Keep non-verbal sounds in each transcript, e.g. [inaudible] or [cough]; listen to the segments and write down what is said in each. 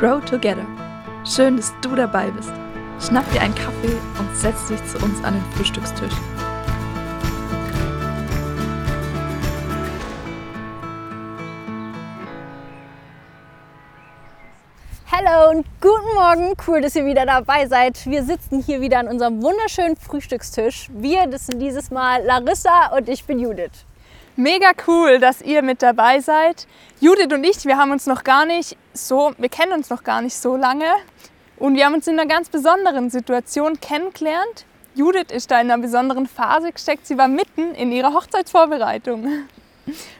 Grow Together. Schön, dass du dabei bist. Schnapp dir einen Kaffee und setz dich zu uns an den Frühstückstisch. Hallo und guten Morgen. Cool, dass ihr wieder dabei seid. Wir sitzen hier wieder an unserem wunderschönen Frühstückstisch. Wir, das sind dieses Mal Larissa und ich bin Judith. Mega cool, dass ihr mit dabei seid. Judith und ich, wir haben uns noch gar nicht so, wir kennen uns noch gar nicht so lange und wir haben uns in einer ganz besonderen Situation kennengelernt. Judith ist da in einer besonderen Phase gesteckt. Sie war mitten in ihrer Hochzeitsvorbereitung.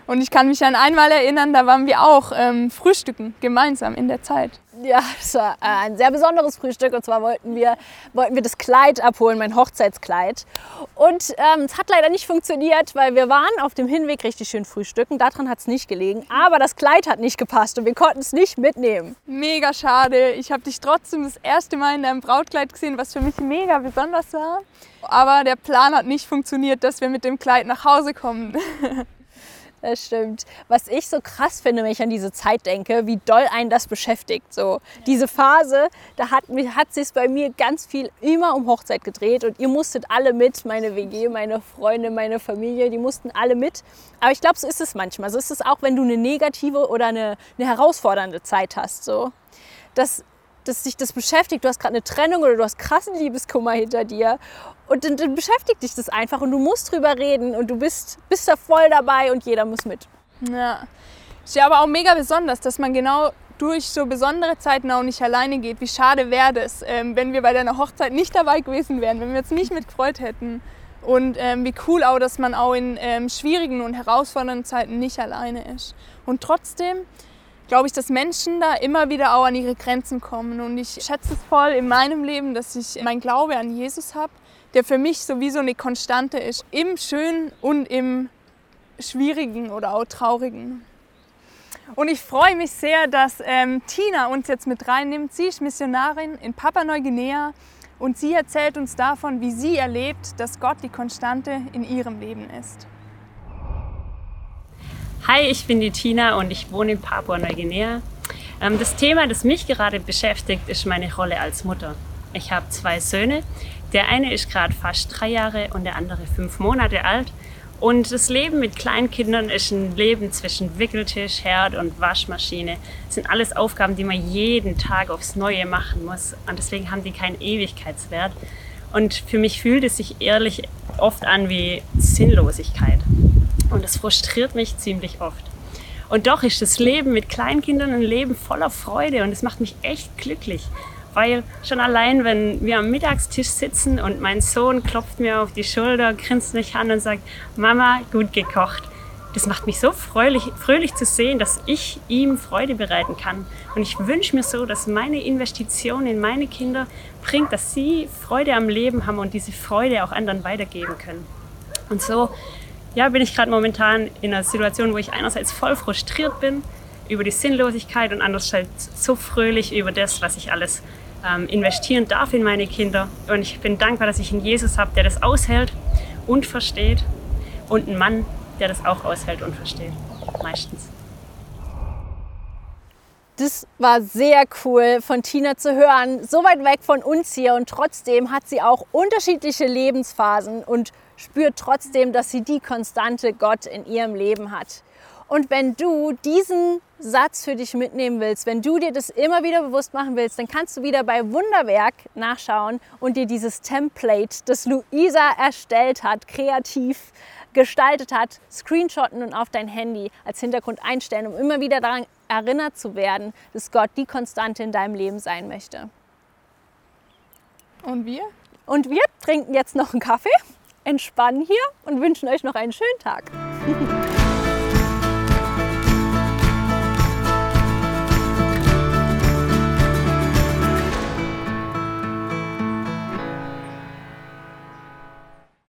Und ich kann mich an einmal erinnern, da waren wir auch ähm, frühstücken gemeinsam in der Zeit. Ja, das war äh, ein sehr besonderes Frühstück. Und zwar wollten wir, wollten wir das Kleid abholen, mein Hochzeitskleid. Und ähm, es hat leider nicht funktioniert, weil wir waren auf dem Hinweg richtig schön frühstücken. Daran hat es nicht gelegen. Aber das Kleid hat nicht gepasst und wir konnten es nicht mitnehmen. Mega schade. Ich habe dich trotzdem das erste Mal in deinem Brautkleid gesehen, was für mich mega besonders war. Aber der Plan hat nicht funktioniert, dass wir mit dem Kleid nach Hause kommen. [laughs] Das stimmt. Was ich so krass finde, wenn ich an diese Zeit denke, wie doll einen das beschäftigt. So diese Phase, da hat, hat sich bei mir ganz viel immer um Hochzeit gedreht und ihr musstet alle mit, meine WG, meine Freunde, meine Familie, die mussten alle mit. Aber ich glaube, so ist es manchmal. So ist es auch, wenn du eine negative oder eine, eine herausfordernde Zeit hast. So. Das, dass dich das beschäftigt. Du hast gerade eine Trennung oder du hast krassen Liebeskummer hinter dir. Und dann, dann, beschäftigt dich das einfach und du musst drüber reden und du bist, bist da voll dabei und jeder muss mit. Ja. Ist ja aber auch mega besonders, dass man genau durch so besondere Zeiten auch nicht alleine geht. Wie schade wäre das, ähm, wenn wir bei deiner Hochzeit nicht dabei gewesen wären, wenn wir uns nicht mitgefreut hätten. Und ähm, wie cool auch, dass man auch in ähm, schwierigen und herausfordernden Zeiten nicht alleine ist. Und trotzdem glaube ich, dass Menschen da immer wieder auch an ihre Grenzen kommen. Und ich schätze es voll in meinem Leben, dass ich mein Glaube an Jesus habe, der für mich sowieso eine Konstante ist, im Schönen und im Schwierigen oder auch Traurigen. Und ich freue mich sehr, dass ähm, Tina uns jetzt mit reinnimmt. Sie ist Missionarin in Papua-Neuguinea und sie erzählt uns davon, wie sie erlebt, dass Gott die Konstante in ihrem Leben ist. Hi, ich bin die Tina und ich wohne in Papua-Neuguinea. Ähm, das Thema, das mich gerade beschäftigt, ist meine Rolle als Mutter. Ich habe zwei Söhne. Der eine ist gerade fast drei Jahre und der andere fünf Monate alt. Und das Leben mit Kleinkindern ist ein Leben zwischen Wickeltisch, Herd und Waschmaschine. Das sind alles Aufgaben, die man jeden Tag aufs Neue machen muss. Und deswegen haben die keinen Ewigkeitswert. Und für mich fühlt es sich ehrlich oft an wie Sinnlosigkeit. Und das frustriert mich ziemlich oft. Und doch ist das Leben mit Kleinkindern ein Leben voller Freude und es macht mich echt glücklich. Weil schon allein, wenn wir am Mittagstisch sitzen und mein Sohn klopft mir auf die Schulter, grinst mich an und sagt, Mama, gut gekocht. Das macht mich so fröhlich, fröhlich zu sehen, dass ich ihm Freude bereiten kann. Und ich wünsche mir so, dass meine Investition in meine Kinder bringt, dass sie Freude am Leben haben und diese Freude auch anderen weitergeben können. Und so ja, bin ich gerade momentan in einer Situation, wo ich einerseits voll frustriert bin über die Sinnlosigkeit und andererseits so fröhlich über das, was ich alles ähm, investieren darf in meine Kinder. Und ich bin dankbar, dass ich einen Jesus habe, der das aushält und versteht und einen Mann, der das auch aushält und versteht. Meistens. Das war sehr cool von Tina zu hören, so weit weg von uns hier und trotzdem hat sie auch unterschiedliche Lebensphasen und spürt trotzdem, dass sie die konstante Gott in ihrem Leben hat. Und wenn du diesen Satz für dich mitnehmen willst, wenn du dir das immer wieder bewusst machen willst, dann kannst du wieder bei Wunderwerk nachschauen und dir dieses Template, das Luisa erstellt hat, kreativ gestaltet hat, screenshotten und auf dein Handy als Hintergrund einstellen, um immer wieder daran erinnert zu werden, dass Gott die Konstante in deinem Leben sein möchte. Und wir? Und wir trinken jetzt noch einen Kaffee, entspannen hier und wünschen euch noch einen schönen Tag. [laughs]